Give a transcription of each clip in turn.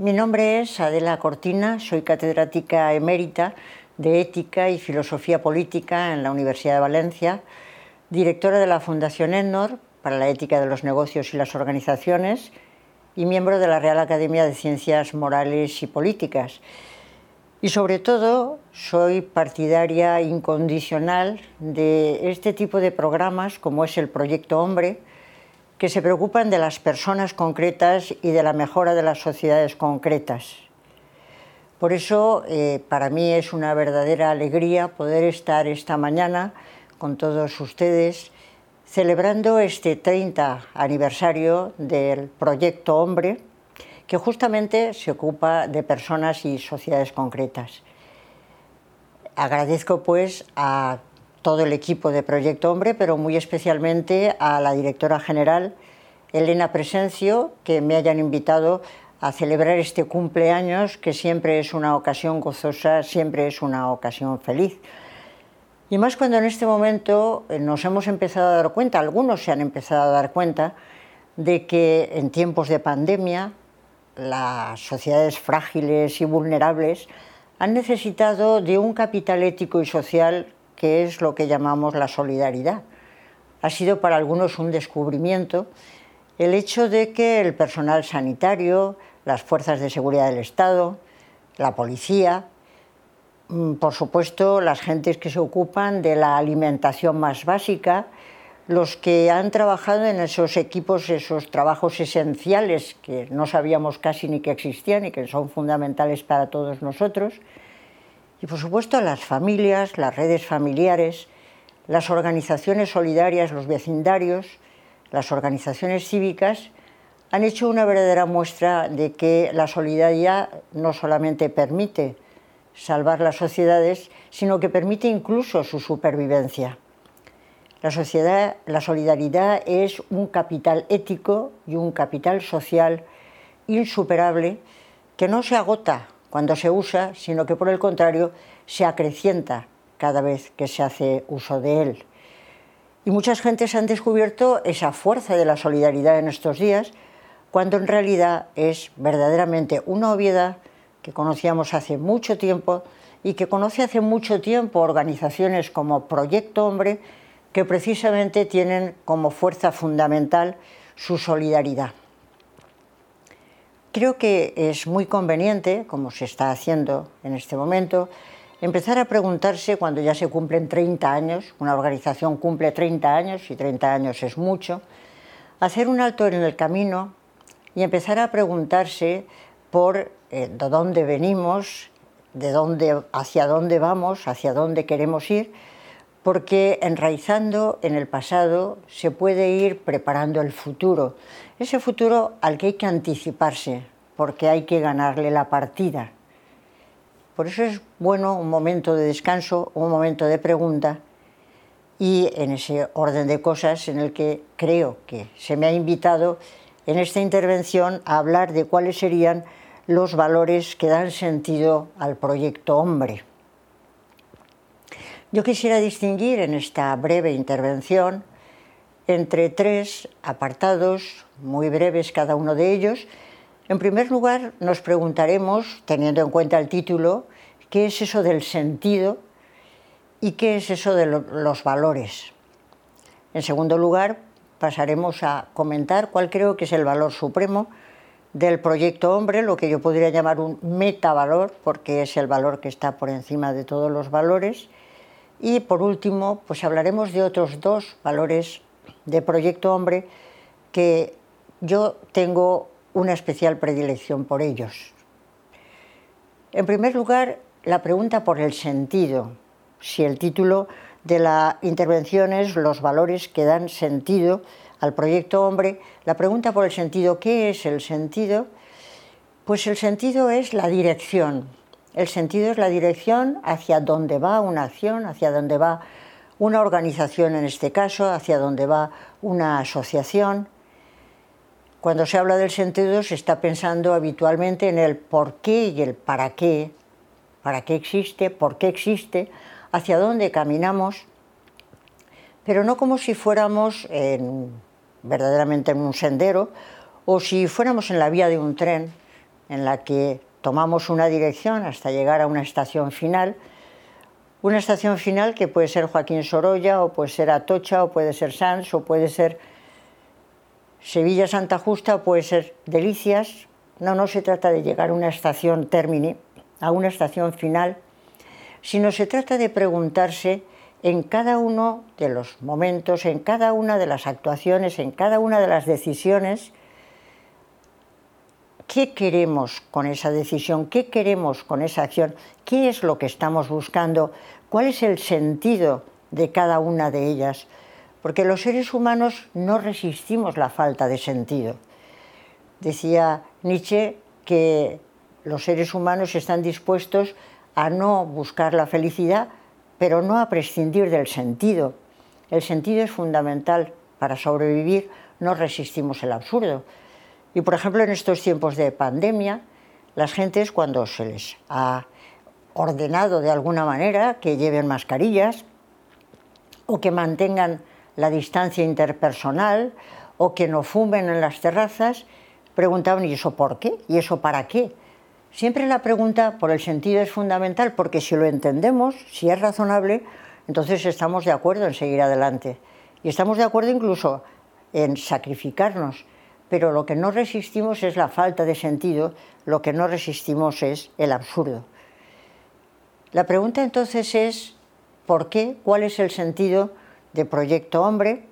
Mi nombre es Adela Cortina, soy catedrática emérita de Ética y Filosofía Política en la Universidad de Valencia, directora de la Fundación ENNOR para la Ética de los Negocios y las Organizaciones y miembro de la Real Academia de Ciencias Morales y Políticas. Y sobre todo, soy partidaria incondicional de este tipo de programas como es el Proyecto Hombre, que se preocupan de las personas concretas y de la mejora de las sociedades concretas. Por eso, eh, para mí es una verdadera alegría poder estar esta mañana con todos ustedes celebrando este 30 aniversario del Proyecto Hombre, que justamente se ocupa de personas y sociedades concretas. Agradezco pues a todo el equipo de Proyecto Hombre, pero muy especialmente a la directora general, Elena Presencio, que me hayan invitado a celebrar este cumpleaños, que siempre es una ocasión gozosa, siempre es una ocasión feliz. Y más cuando en este momento eh, nos hemos empezado a dar cuenta, algunos se han empezado a dar cuenta, de que en tiempos de pandemia las sociedades frágiles y vulnerables han necesitado de un capital ético y social que es lo que llamamos la solidaridad. Ha sido para algunos un descubrimiento el hecho de que el personal sanitario, las fuerzas de seguridad del Estado, la policía, mm, por supuesto las gentes que se ocupan de la alimentación más básica, los que han trabajado en esos equipos, esos trabajos esenciales que no sabíamos casi ni que existían y que son fundamentales para todos nosotros, y por supuesto las familias, las redes familiares, las organizaciones solidarias, los vecindarios, las organizaciones cívicas han hecho una verdadera muestra de que la solidaridad no solamente permite salvar las sociedades, sino que permite incluso su supervivencia. La, sociedad, la solidaridad es un capital ético y un capital social insuperable que no se agota cuando se usa, sino que por el contrario se acrecienta cada vez que se hace uso de él. Y muchas gentes han descubierto esa fuerza de la solidaridad en estos días, cuando en realidad es verdaderamente una obviedad que conocíamos hace mucho tiempo y que conoce hace mucho tiempo organizaciones como Proyecto Hombre, que precisamente tienen como fuerza fundamental su solidaridad. Creo que es muy conveniente, como se está haciendo en este momento, empezar a preguntarse cuando ya se cumplen 30 años, una organización cumple 30 años y 30 años es mucho, hacer un alto en el camino y empezar a preguntarse por eh, de dónde venimos, de dónde, hacia dónde vamos, hacia dónde queremos ir, porque enraizando en el pasado se puede ir preparando el futuro, ese futuro al que hay que anticiparse, porque hay que ganarle la partida. Por eso es bueno un momento de descanso, un momento de pregunta y en ese orden de cosas en el que creo que se me ha invitado en esta intervención a hablar de cuáles serían los valores que dan sentido al proyecto hombre. Yo quisiera distinguir en esta breve intervención entre tres apartados, muy breves cada uno de ellos, en primer lugar, nos preguntaremos, teniendo en cuenta el título, qué es eso del sentido y qué es eso de los valores. En segundo lugar, pasaremos a comentar cuál creo que es el valor supremo del proyecto hombre, lo que yo podría llamar un metavalor, porque es el valor que está por encima de todos los valores. Y por último, pues hablaremos de otros dos valores de proyecto hombre que yo tengo una especial predilección por ellos. En primer lugar, la pregunta por el sentido, si el título de la intervención es Los valores que dan sentido al proyecto hombre, la pregunta por el sentido, ¿qué es el sentido? Pues el sentido es la dirección. El sentido es la dirección hacia dónde va una acción, hacia dónde va una organización en este caso, hacia dónde va una asociación, cuando se habla del sentido se está pensando habitualmente en el por qué y el para qué, para qué existe, por qué existe, hacia dónde caminamos, pero no como si fuéramos verdaderamente en un sendero o si fuéramos en la vía de un tren, en la que tomamos una dirección hasta llegar a una estación final, una estación final que puede ser Joaquín Sorolla, o puede ser Atocha, o puede ser Sanz, o puede ser Sevilla Santa Justa, o puede ser Delicias. No, no se trata de llegar a una estación términe, a una estación final, sino se trata de preguntarse en cada uno de los momentos, en cada una de las actuaciones, en cada una de las decisiones, ¿Qué queremos con esa decisión? ¿Qué queremos con esa acción? ¿Qué es lo que estamos buscando? ¿Cuál es el sentido de cada una de ellas? Porque los seres humanos no resistimos la falta de sentido. Decía Nietzsche que los seres humanos están dispuestos a no buscar la felicidad, pero no a prescindir del sentido. El sentido es fundamental para sobrevivir, no resistimos el absurdo. Y por ejemplo, en estos tiempos de pandemia, las gentes cuando se les ha ordenado de alguna manera que lleven mascarillas o que mantengan la distancia interpersonal o que no fumen en las terrazas, preguntaban, ¿y eso por qué? ¿Y eso para qué? Siempre la pregunta por el sentido es fundamental porque si lo entendemos, si es razonable, entonces estamos de acuerdo en seguir adelante. Y estamos de acuerdo incluso en sacrificarnos pero lo que no resistimos es la falta de sentido, lo que no resistimos es el absurdo. La pregunta entonces es, ¿por qué? ¿Cuál es el sentido de Proyecto Hombre?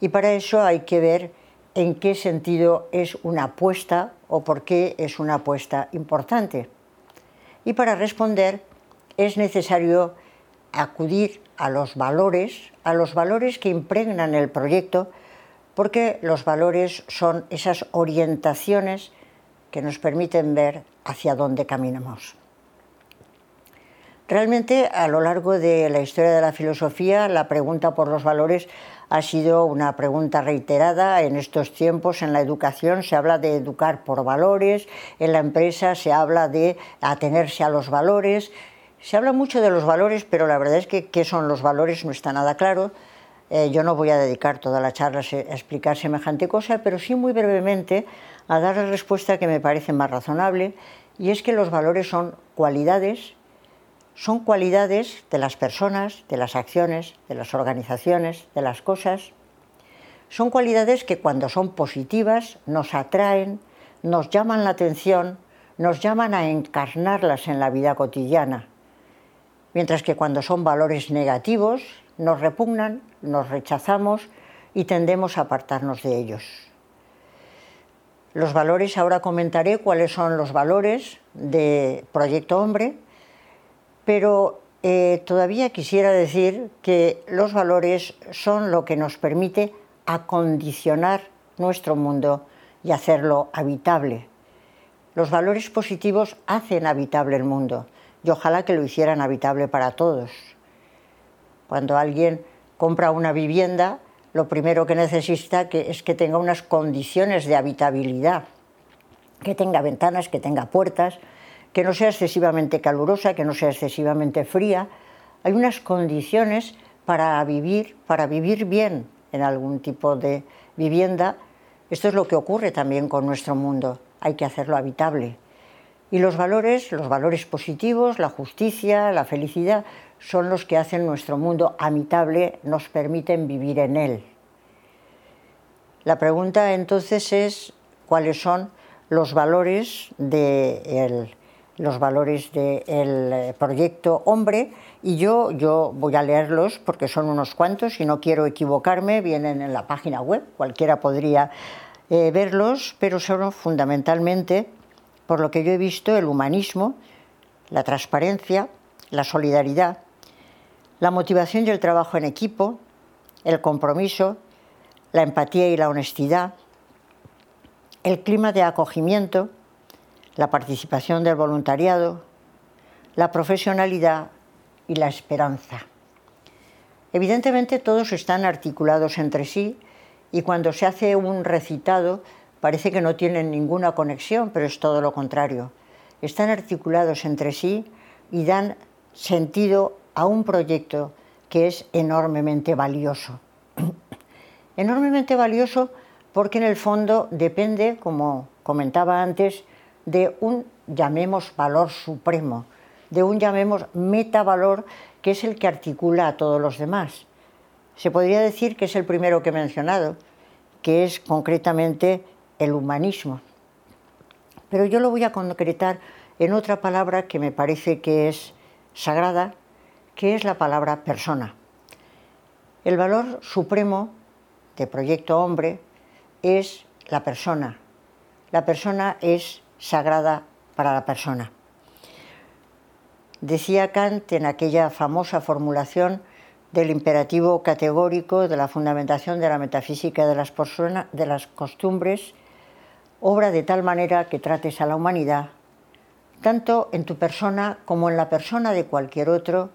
Y para eso hay que ver en qué sentido es una apuesta o por qué es una apuesta importante. Y para responder es necesario acudir a los valores, a los valores que impregnan el proyecto, porque los valores son esas orientaciones que nos permiten ver hacia dónde caminamos. Realmente a lo largo de la historia de la filosofía la pregunta por los valores ha sido una pregunta reiterada en estos tiempos. En la educación se habla de educar por valores, en la empresa se habla de atenerse a los valores. Se habla mucho de los valores, pero la verdad es que qué son los valores no está nada claro. Eh, yo no voy a dedicar toda la charla a explicar semejante cosa, pero sí muy brevemente a dar la respuesta que me parece más razonable, y es que los valores son cualidades, son cualidades de las personas, de las acciones, de las organizaciones, de las cosas. Son cualidades que cuando son positivas nos atraen, nos llaman la atención, nos llaman a encarnarlas en la vida cotidiana. Mientras que cuando son valores negativos, nos repugnan, nos rechazamos y tendemos a apartarnos de ellos. Los valores, ahora comentaré cuáles son los valores de Proyecto Hombre, pero eh, todavía quisiera decir que los valores son lo que nos permite acondicionar nuestro mundo y hacerlo habitable. Los valores positivos hacen habitable el mundo y ojalá que lo hicieran habitable para todos. Cuando alguien compra una vivienda, lo primero que necesita es que tenga unas condiciones de habitabilidad, que tenga ventanas, que tenga puertas, que no sea excesivamente calurosa, que no sea excesivamente fría. Hay unas condiciones para vivir, para vivir bien en algún tipo de vivienda. Esto es lo que ocurre también con nuestro mundo. Hay que hacerlo habitable. Y los valores, los valores positivos, la justicia, la felicidad, son los que hacen nuestro mundo habitable, nos permiten vivir en él. La pregunta entonces es cuáles son los valores de los valores del proyecto Hombre y yo, yo voy a leerlos porque son unos cuantos y no quiero equivocarme, vienen en la página web, cualquiera podría eh, verlos, pero son fundamentalmente, por lo que yo he visto, el humanismo, la transparencia, la solidaridad, la motivación y el trabajo en equipo, el compromiso, la empatía y la honestidad, el clima de acogimiento, la participación del voluntariado, la profesionalidad y la esperanza. Evidentemente todos están articulados entre sí y cuando se hace un recitado parece que no tienen ninguna conexión, pero es todo lo contrario. Están articulados entre sí y dan sentido a un proyecto que es enormemente valioso. enormemente valioso porque en el fondo depende, como comentaba antes, de un, llamemos, valor supremo, de un, llamemos, metavalor, que es el que articula a todos los demás. Se podría decir que es el primero que he mencionado, que es concretamente el humanismo. Pero yo lo voy a concretar en otra palabra que me parece que es sagrada, que es la palabra persona. El valor supremo de Proyecto Hombre es la persona. La persona es sagrada para la persona. Decía Kant en aquella famosa formulación del imperativo categórico de la fundamentación de la metafísica de las, de las costumbres, obra de tal manera que trates a la humanidad, tanto en tu persona como en la persona de cualquier otro,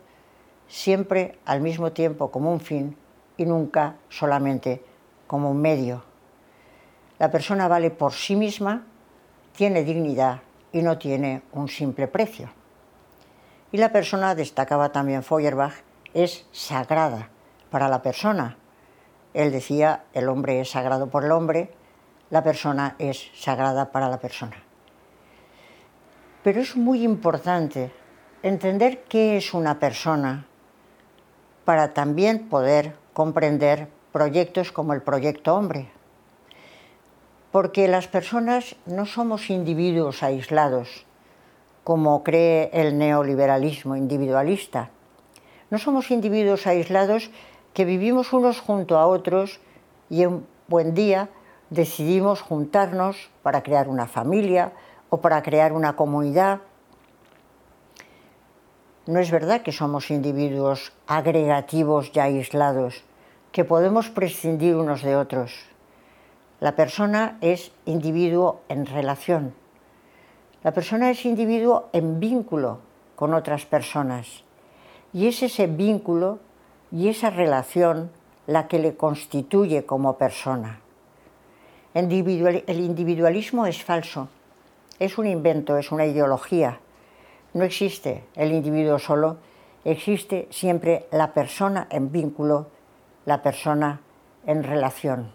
siempre al mismo tiempo como un fin y nunca solamente como un medio. La persona vale por sí misma, tiene dignidad y no tiene un simple precio. Y la persona, destacaba también Feuerbach, es sagrada para la persona. Él decía, el hombre es sagrado por el hombre, la persona es sagrada para la persona. Pero es muy importante entender qué es una persona para también poder comprender proyectos como el proyecto hombre. Porque las personas no somos individuos aislados, como cree el neoliberalismo individualista. No somos individuos aislados que vivimos unos junto a otros y un buen día decidimos juntarnos para crear una familia o para crear una comunidad no es verdad que somos individuos agregativos y aislados, que podemos prescindir unos de otros. La persona es individuo en relación. La persona es individuo en vínculo con otras personas. Y es ese vínculo y esa relación la que le constituye como persona. El individualismo es falso, es un invento, es una ideología no existe el individuo solo, existe siempre la persona en vínculo, la persona en relación.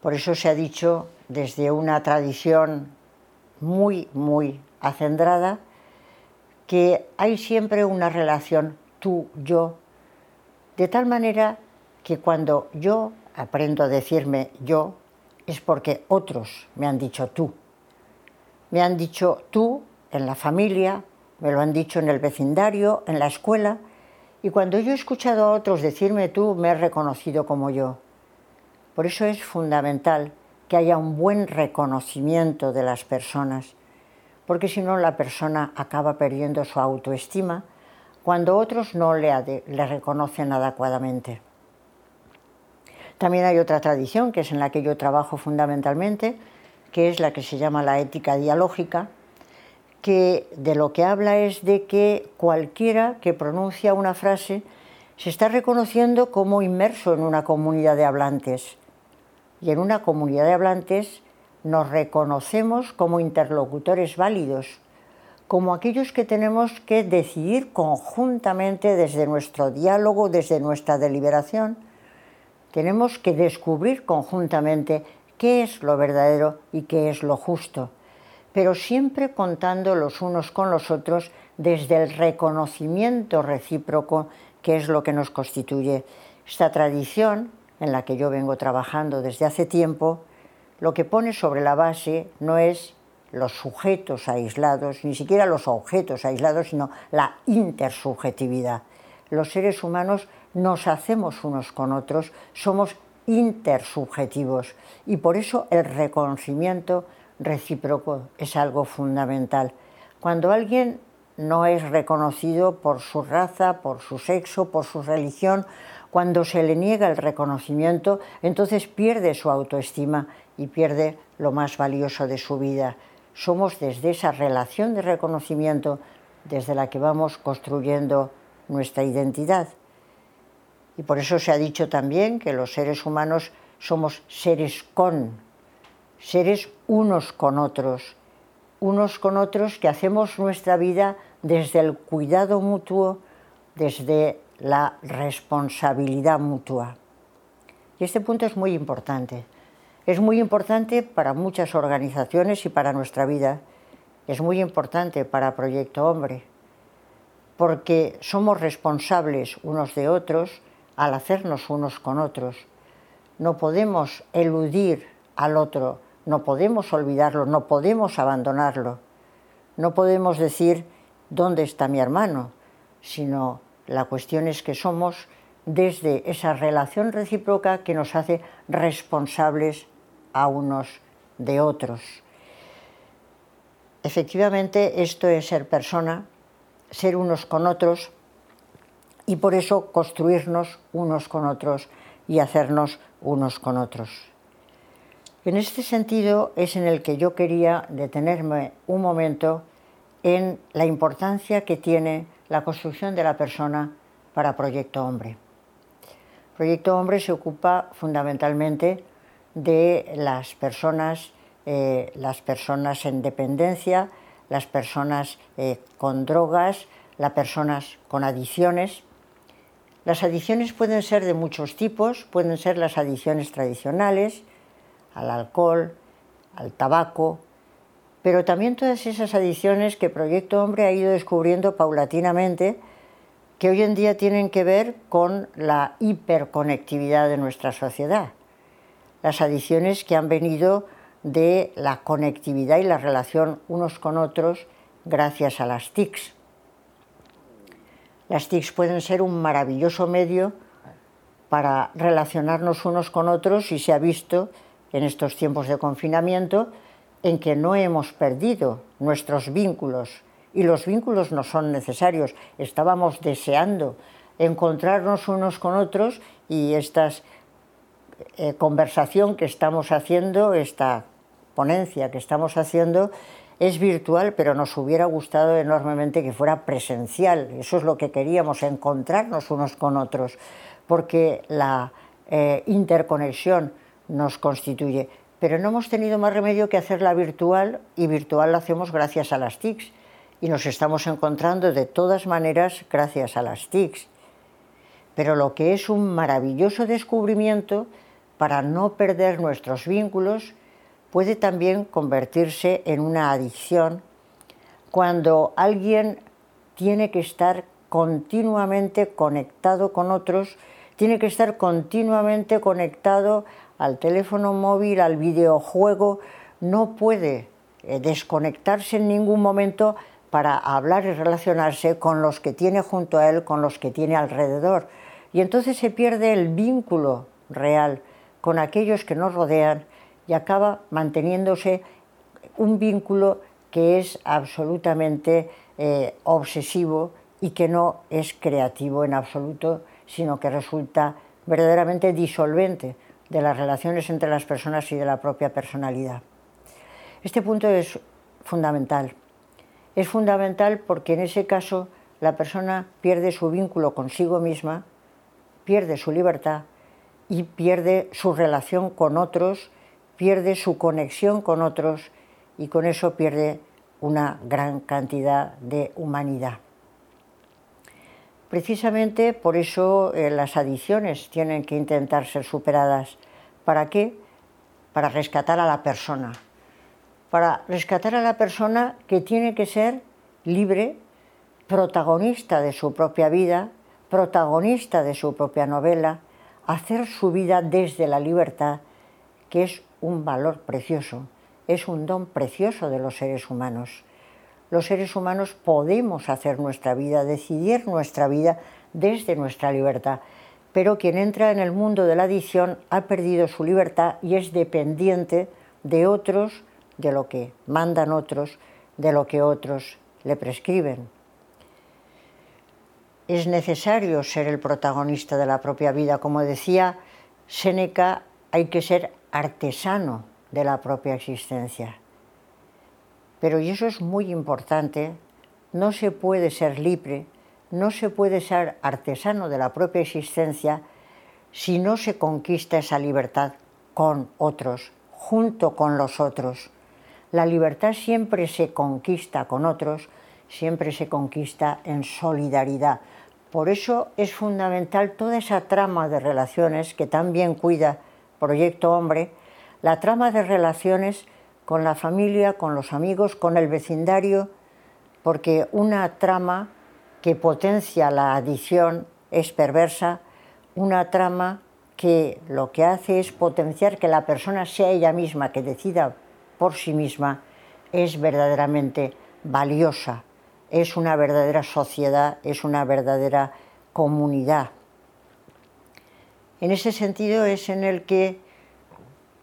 Por eso se ha dicho desde una tradición muy, muy acendrada que hay siempre una relación tú-yo, de tal manera que cuando yo aprendo a decirme yo, es porque otros me han dicho tú. Me han dicho tú en la familia, me lo han dicho en el vecindario, en la escuela, y cuando yo he escuchado a otros decirme tú, me he reconocido como yo. Por eso es fundamental que haya un buen reconocimiento de las personas, porque si no la persona acaba perdiendo su autoestima cuando otros no le, le reconocen adecuadamente. También hay otra tradición, que es en la que yo trabajo fundamentalmente, que es la que se llama la ética dialógica, que de lo que habla es de que cualquiera que pronuncia una frase se está reconociendo como inmerso en una comunidad de hablantes. Y en una comunidad de hablantes nos reconocemos como interlocutores válidos, como aquellos que tenemos que decidir conjuntamente desde nuestro diálogo, desde nuestra deliberación. Tenemos que descubrir conjuntamente qué es lo verdadero y qué es lo justo pero siempre contando los unos con los otros desde el reconocimiento recíproco, que es lo que nos constituye. Esta tradición, en la que yo vengo trabajando desde hace tiempo, lo que pone sobre la base no es los sujetos aislados, ni siquiera los objetos aislados, sino la intersubjetividad. Los seres humanos nos hacemos unos con otros, somos intersubjetivos y por eso el reconocimiento recíproco es algo fundamental. Cuando alguien no es reconocido por su raza, por su sexo, por su religión, cuando se le niega el reconocimiento, entonces pierde su autoestima y pierde lo más valioso de su vida. Somos desde esa relación de reconocimiento desde la que vamos construyendo nuestra identidad. Y por eso se ha dicho también que los seres humanos somos seres con seres unos con otros, unos con otros que hacemos nuestra vida desde el cuidado mutuo, desde la responsabilidad mutua. Y este punto es muy importante. Es muy importante para muchas organizaciones y para nuestra vida. Es muy importante para Proyecto Hombre, porque somos responsables unos de otros al hacernos unos con otros. No podemos eludir al otro, no podemos olvidarlo, no podemos abandonarlo. No podemos decir dónde está mi hermano, sino la cuestión es que somos desde esa relación recíproca que nos hace responsables a unos de otros. Efectivamente, esto es ser persona, ser unos con otros y por eso construirnos unos con otros y hacernos unos con otros. En este sentido es en el que yo quería detenerme un momento en la importancia que tiene la construcción de la persona para Proyecto Hombre. Proyecto Hombre se ocupa fundamentalmente de las personas, eh, las personas en dependencia, las personas eh, con drogas, las personas con adicciones. Las adicciones pueden ser de muchos tipos, pueden ser las adicciones tradicionales, al alcohol, al tabaco, pero también todas esas adicciones que Proyecto Hombre ha ido descubriendo paulatinamente, que hoy en día tienen que ver con la hiperconectividad de nuestra sociedad las adiciones que han venido de la conectividad y la relación unos con otros gracias a las TICs. Las TICs pueden ser un maravilloso medio para relacionarnos unos con otros y se ha visto en estos tiempos de confinamiento en que no hemos perdido nuestros vínculos y los vínculos no son necesarios. Estábamos deseando encontrarnos unos con otros y estas eh, conversación que estamos haciendo, esta ponencia que estamos haciendo, es virtual, pero nos hubiera gustado enormemente que fuera presencial. Eso es lo que queríamos, encontrarnos unos con otros, porque la eh, interconexión nos constituye. Pero no hemos tenido más remedio que hacerla virtual y virtual la hacemos gracias a las TICs. Y nos estamos encontrando de todas maneras gracias a las TICs. Pero lo que es un maravilloso descubrimiento para no perder nuestros vínculos, puede también convertirse en una adicción cuando alguien tiene que estar continuamente conectado con otros, tiene que estar continuamente conectado al teléfono móvil, al videojuego, no puede eh, desconectarse en ningún momento para hablar y relacionarse con los que tiene junto a él, con los que tiene alrededor. Y entonces se pierde el vínculo real con aquellos que nos rodean y acaba manteniéndose un vínculo que es absolutamente eh, obsesivo y que no es creativo en absoluto, sino que resulta verdaderamente disolvente de las relaciones entre las personas y de la propia personalidad. Este punto es fundamental. Es fundamental porque en ese caso la persona pierde su vínculo consigo misma, pierde su libertad y pierde su relación con otros, pierde su conexión con otros y con eso pierde una gran cantidad de humanidad. Precisamente por eso eh, las adicciones tienen que intentar ser superadas. ¿Para qué? Para rescatar a la persona. Para rescatar a la persona que tiene que ser libre, protagonista de su propia vida, protagonista de su propia novela, hacer su vida desde la libertad, es un valor precioso, es un don precioso de los seres humanos. Los seres humanos podemos hacer nuestra vida, decidir nuestra vida desde nuestra libertad, pero quien entra en el mundo de la adicción ha perdido su libertad y es dependiente de otros, de lo que mandan otros, de lo que otros le prescriben es necesario ser el protagonista de la propia vida. Como decía Séneca, hay que ser artesano de la propia existencia. Pero, y eso es muy importante, no se puede ser libre, no se puede ser artesano de la propia existencia si no se conquista esa libertad con otros, junto con los otros. La libertad siempre se conquista con otros, siempre se conquista en solidaridad. Por eso es fundamental toda esa trama de relaciones que también cuida Proyecto Hombre, la trama de relaciones con la familia, con los amigos, con el vecindario, porque una trama que potencia la adicción es perversa, una trama que lo que hace es potenciar que la persona sea ella misma, que decida por sí misma, es verdaderamente valiosa, es una verdadera sociedad, es una verdadera comunidad. En ese sentido es en el que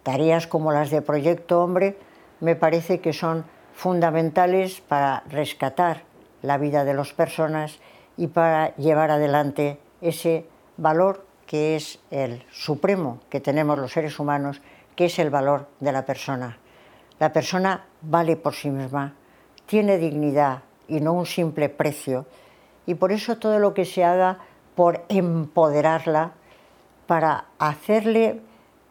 tareas como las de Proyecto Hombre me parece que son fundamentales para rescatar la vida de las personas y para llevar adelante ese valor que es el supremo que tenemos los seres humanos, que es el valor de la persona. La persona vale por sí misma, tiene dignidad y no un simple precio, y por eso todo lo que se haga por empoderarla, para hacerle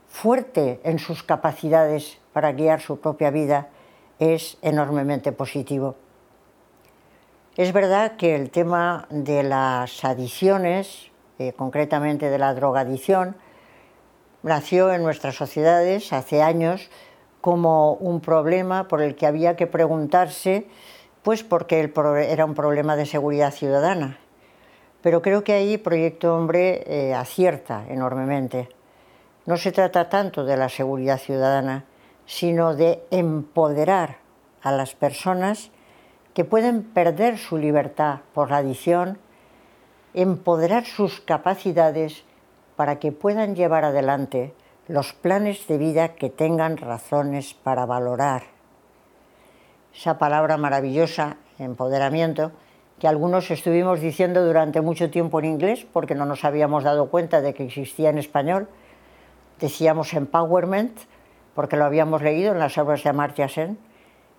fuerte en sus capacidades para guiar su propia vida, es enormemente positivo. Es verdad que el tema de las adiciones, eh, concretamente de la drogadicción, nació en nuestras sociedades hace años como un problema por el que había que preguntarse, pues porque era un problema de seguridad ciudadana. Pero creo que ahí Proyecto Hombre eh, acierta enormemente. No se trata tanto de la seguridad ciudadana, sino de empoderar a las personas que pueden perder su libertad por la adicción, empoderar sus capacidades para que puedan llevar adelante los planes de vida que tengan razones para valorar. Esa palabra maravillosa, empoderamiento, que algunos estuvimos diciendo durante mucho tiempo en inglés porque no nos habíamos dado cuenta de que existía en español. Decíamos empowerment porque lo habíamos leído en las obras de Amartya Sen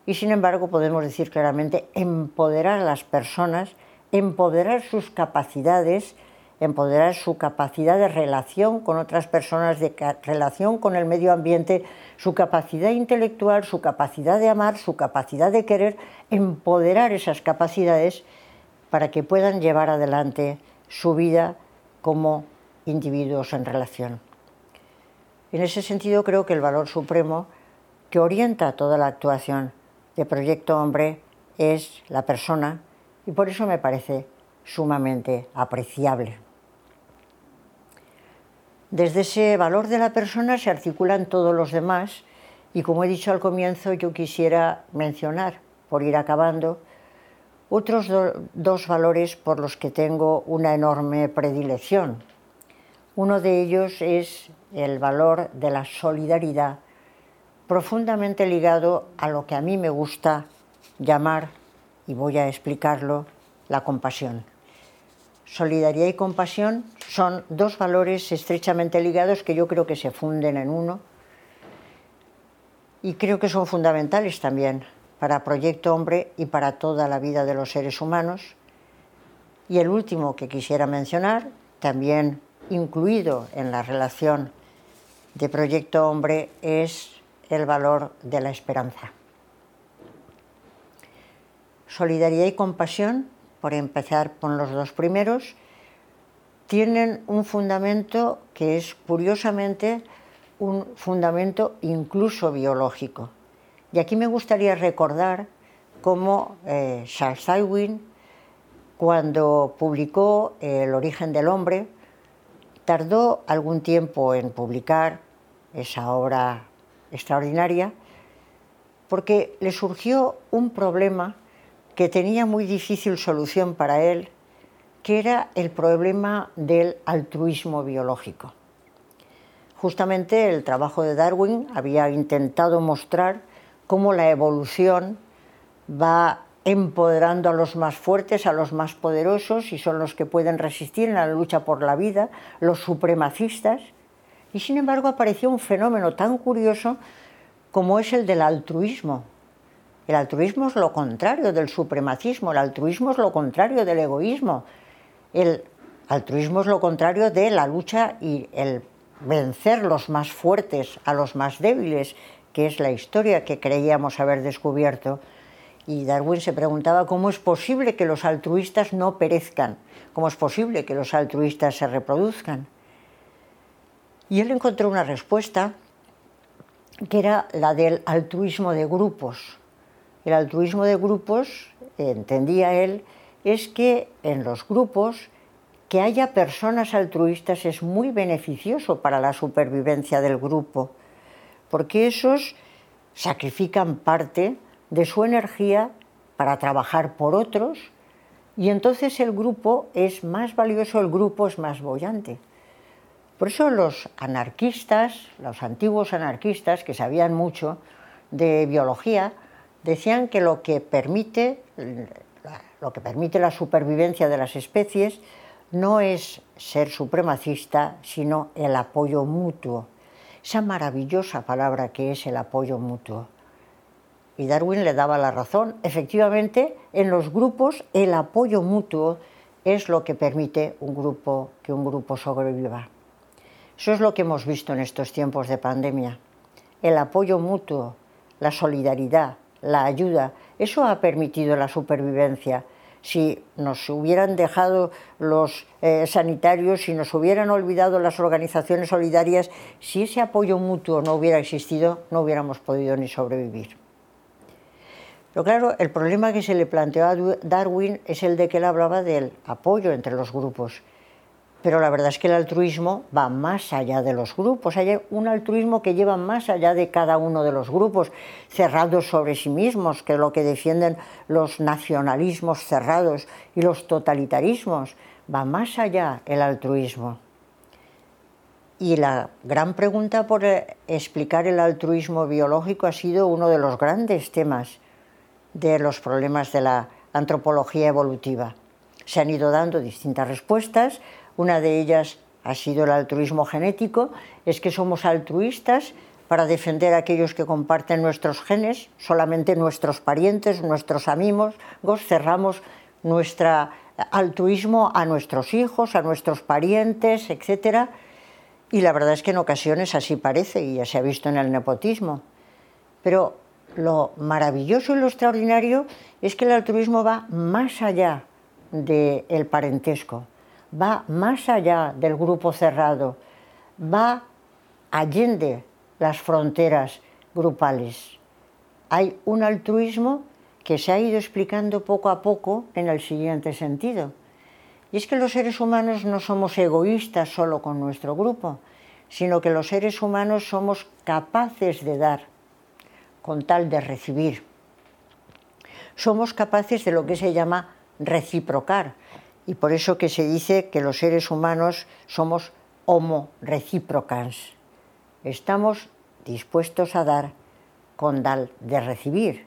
y sin embargo podemos decir claramente empoderar a las personas, empoderar sus capacidades, empoderar su capacidad de relación con otras personas, de relación con el medio ambiente, su capacidad intelectual, su capacidad de amar, su capacidad de querer, empoderar esas capacidades para que puedan llevar adelante su vida como individuos en relación. En ese sentido creo que el valor supremo que orienta toda la actuación de Proyecto Hombre es la persona y por eso me parece sumamente apreciable. Desde ese valor de la persona se articulan todos los demás y como he dicho al comienzo yo quisiera mencionar, por ir acabando, otros dos valores por los que tengo una enorme predilección. Uno de ellos es el valor de la solidaridad, profundamente ligado a lo que a mí me gusta llamar, y voy a explicarlo, la compasión. Solidaridad y compasión son dos valores estrechamente ligados que yo creo que se funden en uno y creo que son fundamentales también para Proyecto Hombre y para toda la vida de los seres humanos. Y el último que quisiera mencionar, también incluido en la relación de Proyecto Hombre, es el valor de la esperanza. Solidaridad y compasión, por empezar con los dos primeros, tienen un fundamento que es curiosamente un fundamento incluso biológico. Y aquí me gustaría recordar cómo eh, Charles Darwin, cuando publicó El origen del hombre, tardó algún tiempo en publicar esa obra extraordinaria porque le surgió un problema que tenía muy difícil solución para él, que era el problema del altruismo biológico. Justamente el trabajo de Darwin había intentado mostrar cómo la evolución va empoderando a los más fuertes, a los más poderosos, y son los que pueden resistir en la lucha por la vida, los supremacistas. Y sin embargo apareció un fenómeno tan curioso como es el del altruismo. El altruismo es lo contrario del supremacismo, el altruismo es lo contrario del egoísmo, el altruismo es lo contrario de la lucha y el vencer los más fuertes a los más débiles, que es la historia que creíamos haber descubierto. Y Darwin se preguntaba cómo es posible que los altruistas no perezcan, cómo es posible que los altruistas se reproduzcan. Y él encontró una respuesta que era la del altruismo de grupos. El altruismo de grupos, entendía él, es que en los grupos que haya personas altruistas es muy beneficioso para la supervivencia del grupo, porque esos sacrifican parte de su energía para trabajar por otros y entonces el grupo es más valioso, el grupo es más bollante. Por eso los anarquistas, los antiguos anarquistas que sabían mucho de biología, decían que lo que permite, lo que permite la supervivencia de las especies no es ser supremacista, sino el apoyo mutuo. Esa maravillosa palabra que es el apoyo mutuo. Y Darwin le daba la razón. Efectivamente, en los grupos el apoyo mutuo es lo que permite un grupo, que un grupo sobreviva. Eso es lo que hemos visto en estos tiempos de pandemia. El apoyo mutuo, la solidaridad, la ayuda, eso ha permitido la supervivencia. Si nos hubieran dejado los eh, sanitarios, si nos hubieran olvidado las organizaciones solidarias, si ese apoyo mutuo no hubiera existido, no hubiéramos podido ni sobrevivir. Pero claro, el problema que se le planteó a Darwin es el de que él hablaba del apoyo entre los grupos. Pero la verdad es que el altruismo va más allá de los grupos. Hay un altruismo que lleva más allá de cada uno de los grupos, cerrados sobre sí mismos, que es lo que defienden los nacionalismos cerrados y los totalitarismos. Va más allá el altruismo. Y la gran pregunta por explicar el altruismo biológico ha sido uno de los grandes temas de los problemas de la antropología evolutiva. Se han ido dando distintas respuestas, una de ellas ha sido el altruismo genético, es que somos altruistas para defender a aquellos que comparten nuestros genes, solamente nuestros parientes, nuestros amigos, cerramos nuestro altruismo a nuestros hijos, a nuestros parientes, etc. Y la verdad es que en ocasiones así parece, y ya se ha visto en el nepotismo. Pero lo maravilloso y lo extraordinario es que el altruismo va más allá del parentesco, va más allá del grupo cerrado, va allende las fronteras grupales. Hay un altruismo que se ha ido explicando poco a poco en el siguiente sentido. Y es que los seres humanos no somos egoístas solo con nuestro grupo, sino que los seres humanos somos capaces de dar con tal de recibir. Somos capaces de lo que se llama reciprocar y por eso que se dice que los seres humanos somos homo reciprocans. Estamos dispuestos a dar con tal de recibir.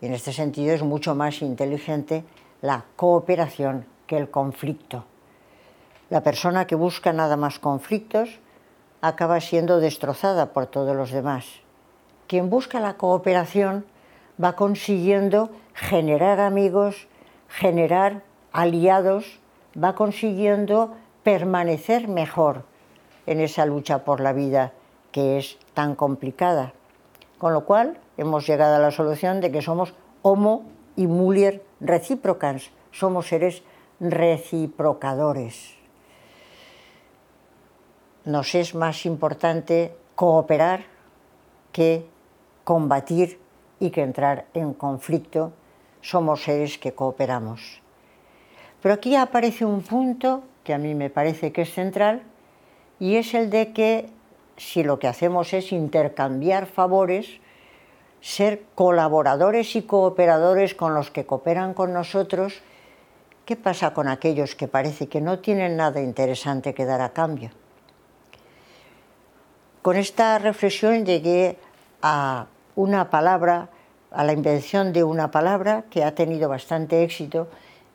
Y en este sentido es mucho más inteligente la cooperación que el conflicto. La persona que busca nada más conflictos acaba siendo destrozada por todos los demás quien busca la cooperación va consiguiendo generar amigos, generar aliados, va consiguiendo permanecer mejor en esa lucha por la vida que es tan complicada. Con lo cual hemos llegado a la solución de que somos homo y mulier recíprocas, somos seres reciprocadores. Nos es más importante cooperar que combatir y que entrar en conflicto, somos seres que cooperamos. Pero aquí aparece un punto que a mí me parece que es central y es el de que si lo que hacemos es intercambiar favores, ser colaboradores y cooperadores con los que cooperan con nosotros, ¿qué pasa con aquellos que parece que no tienen nada interesante que dar a cambio? Con esta reflexión llegué a una palabra, a la invención de una palabra que ha tenido bastante éxito,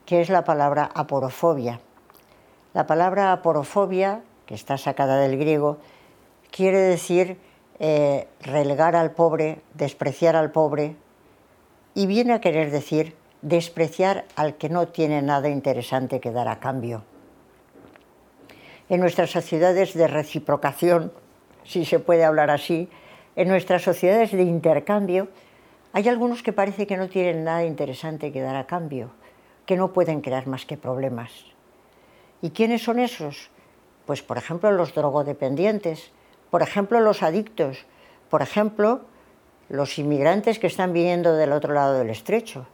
que es la palabra aporofobia. La palabra aporofobia, que está sacada del griego, quiere decir eh, relegar al pobre, despreciar al pobre, y viene a querer decir despreciar al que no tiene nada interesante que dar a cambio. En nuestras sociedades de reciprocación, si se puede hablar así, en nuestras sociedades de intercambio hay algunos que parece que no tienen nada interesante que dar a cambio, que no pueden crear más que problemas. ¿Y quiénes son esos? Pues por ejemplo los drogodependientes, por ejemplo los adictos, por ejemplo, los inmigrantes que están viniendo del otro lado del estrecho.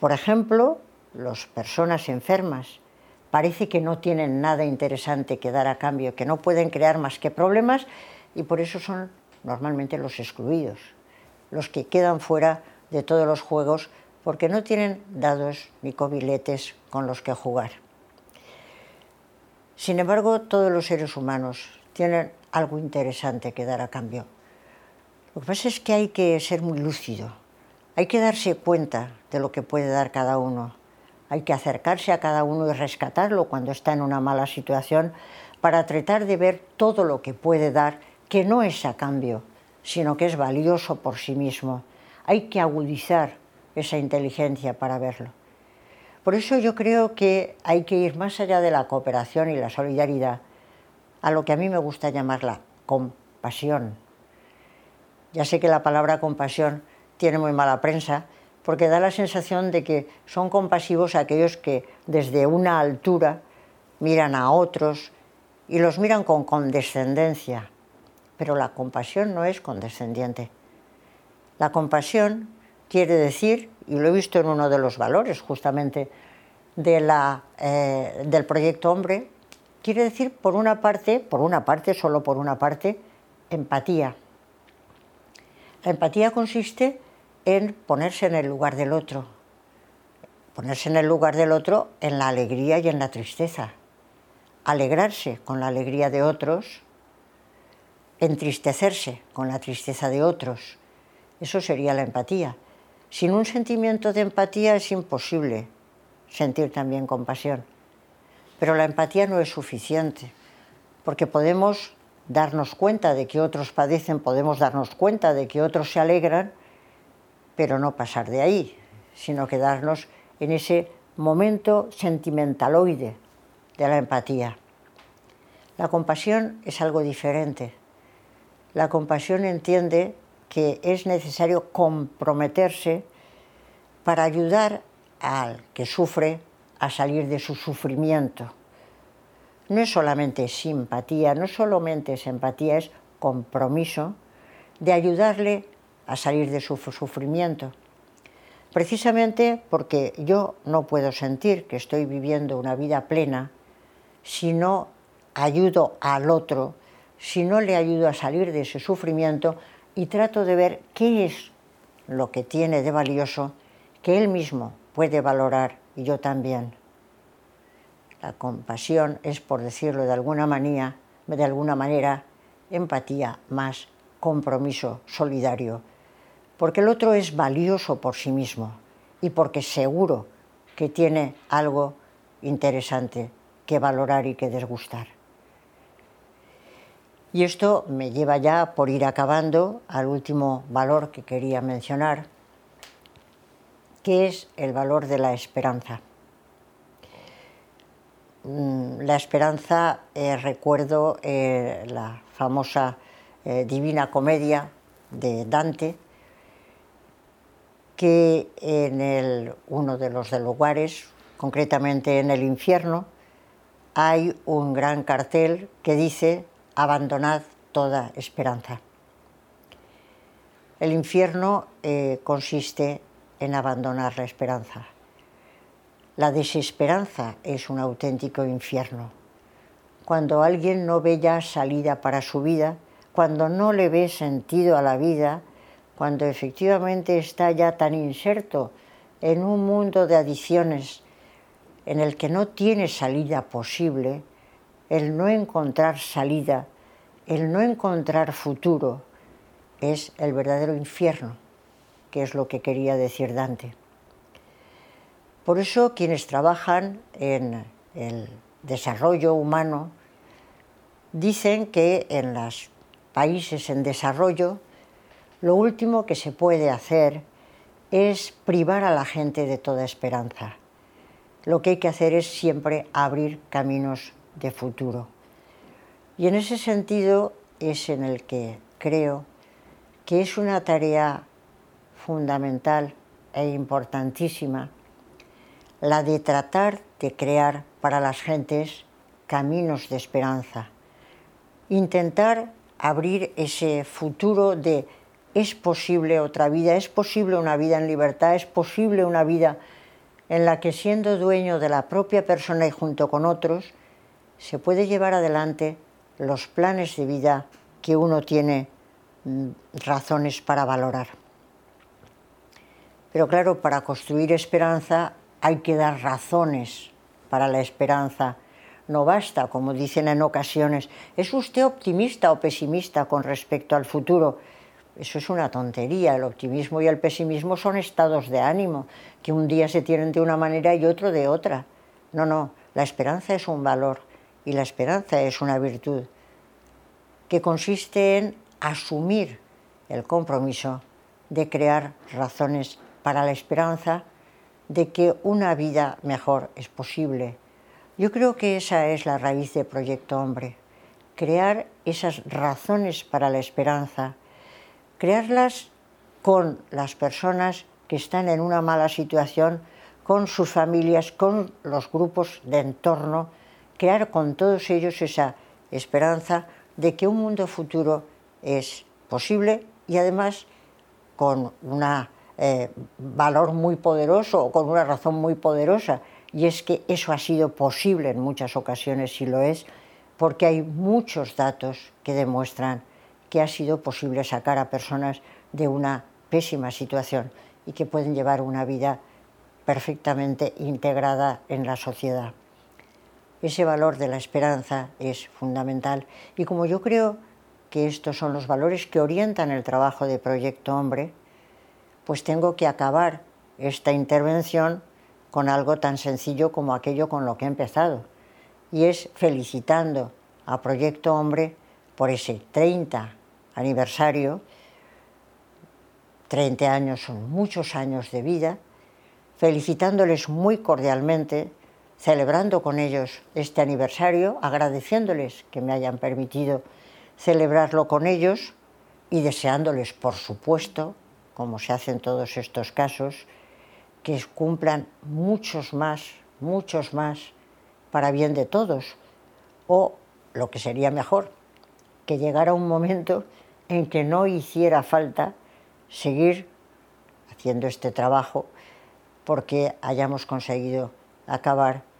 Por ejemplo, las personas enfermas. Parece que no tienen nada interesante que dar a cambio, que no pueden crear más que problemas y por eso son normalmente los excluidos, los que quedan fuera de todos los juegos porque no tienen dados ni cobiletes con los que jugar. Sin embargo, todos los seres humanos tienen algo interesante que dar a cambio. Lo que pasa es que hay que ser muy lúcido, hay que darse cuenta de lo que puede dar cada uno, hay que acercarse a cada uno y rescatarlo cuando está en una mala situación para tratar de ver todo lo que puede dar, que no es a cambio, sino que es valioso por sí mismo. Hay que agudizar esa inteligencia para verlo. Por eso yo creo que hay que ir más allá de la cooperación y la solidaridad a lo que a mí me gusta llamar la compasión. Ya sé que la palabra compasión tiene muy mala prensa porque da la sensación de que son compasivos aquellos que desde una altura miran a otros y los miran con condescendencia. Pero la compasión no es condescendiente. La compasión quiere decir, y lo he visto en uno de los valores justamente eh, del proyecto Hombre, quiere decir por una parte, por una parte, solo por una parte, empatía. La empatía consiste en ponerse en el lugar del otro, ponerse en el lugar del otro en la alegría y en la tristeza, alegrarse con la alegría de otros, entristecerse con la tristeza de otros. Eso sería la empatía. Sin un sentimiento de empatía es imposible sentir también compasión. Pero la empatía no es suficiente, porque podemos darnos cuenta de que otros padecen, podemos darnos cuenta de que otros se alegran, pero no pasar de ahí, sino quedarnos en ese momento sentimentaloide de la empatía. La compasión es algo diferente. La compasión entiende que es necesario comprometerse para ayudar al que sufre a salir de su sufrimiento. No es solamente simpatía, no solamente es empatía, es compromiso de ayudarle a salir de su sufrimiento. Precisamente porque yo no puedo sentir que estoy viviendo una vida plena si no ayudo al otro, si no le ayudo a salir de ese sufrimiento y trato de ver qué es lo que tiene de valioso que él mismo puede valorar y yo también. La compasión es, por decirlo de alguna manera, empatía más compromiso solidario, porque el otro es valioso por sí mismo y porque seguro que tiene algo interesante que valorar y que desgustar. Y esto me lleva ya, por ir acabando, al último valor que quería mencionar, que es el valor de la esperanza. Mm, la esperanza, eh, recuerdo eh, la famosa eh, Divina Comedia de Dante, que en uno de los lugares, concretamente en el infierno, hay un gran cartel que dice abandonad toda esperanza. El infierno consiste en abandonar la esperanza. La desesperanza es un auténtico infierno. Cuando alguien no ve ya salida para su vida, cuando no le ve sentido a la vida, cuando efectivamente está ya tan inserto en un mundo de adicciones en el que no tiene salida posible, el no encontrar salida, el no encontrar futuro, es el verdadero infierno que es lo que quería decir Dante. Por eso quienes trabajan en el desarrollo humano dicen que en los países en desarrollo lo último que se puede hacer es privar a la gente de toda esperanza. Lo que hay que hacer es siempre abrir caminos de futuro. Y en ese sentido es en el que creo que es una tarea fundamental e importantísima la de tratar de crear para las gentes caminos de esperanza, intentar abrir ese futuro de es posible otra vida, es posible una vida en libertad, es posible una vida en la que siendo dueño de la propia persona y junto con otros, se puede llevar adelante los planes de vida que uno tiene mm, razones para valorar. Pero claro, para construir esperanza hay que dar razones para la esperanza. No basta, como dicen en ocasiones, ¿es usted optimista o pesimista con respecto al futuro? Eso es una tontería. El optimismo y el pesimismo son estados de ánimo, que un día se tienen de una manera y otro de otra. No, no, la esperanza es un valor y la esperanza es una virtud que consiste en asumir el compromiso de crear razones para la esperanza de que una vida mejor es posible. Yo creo que esa es la raíz de Proyecto Hombre, crear esas razones para la esperanza, crearlas con las personas que están en una mala situación, con sus familias, con los grupos de entorno, crear con todos ellos esa esperanza de que un mundo futuro es posible y además con un eh, valor muy poderoso o con una razón muy poderosa, y es que eso ha sido posible en muchas ocasiones, si lo es, porque hay muchos datos que demuestran que ha sido posible sacar a personas de una pésima situación y que pueden llevar una vida perfectamente integrada en la sociedad. Ese valor de la esperanza es fundamental. Y como yo creo que estos son los valores que orientan el trabajo de Proyecto Hombre, pues tengo que acabar esta intervención con algo tan sencillo como aquello con lo que he empezado, y es felicitando a Proyecto Hombre por ese 30 aniversario. 30 años son muchos años de vida, felicitándoles muy cordialmente celebrando con ellos este aniversario, agradeciéndoles que me hayan permitido celebrarlo con ellos y deseándoles, por supuesto, como se hace en todos estos casos, que cumplan muchos más, muchos más, para bien de todos. O, lo que sería mejor, que llegara un momento en que no hiciera falta seguir haciendo este trabajo porque hayamos conseguido acabar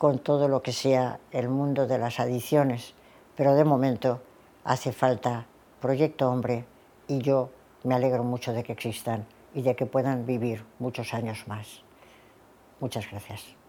con todo lo que sea el mundo de las adicciones, pero de momento hace falta Proyecto Hombre y yo me alegro mucho de que existan y de que puedan vivir muchos años más. Muchas gracias.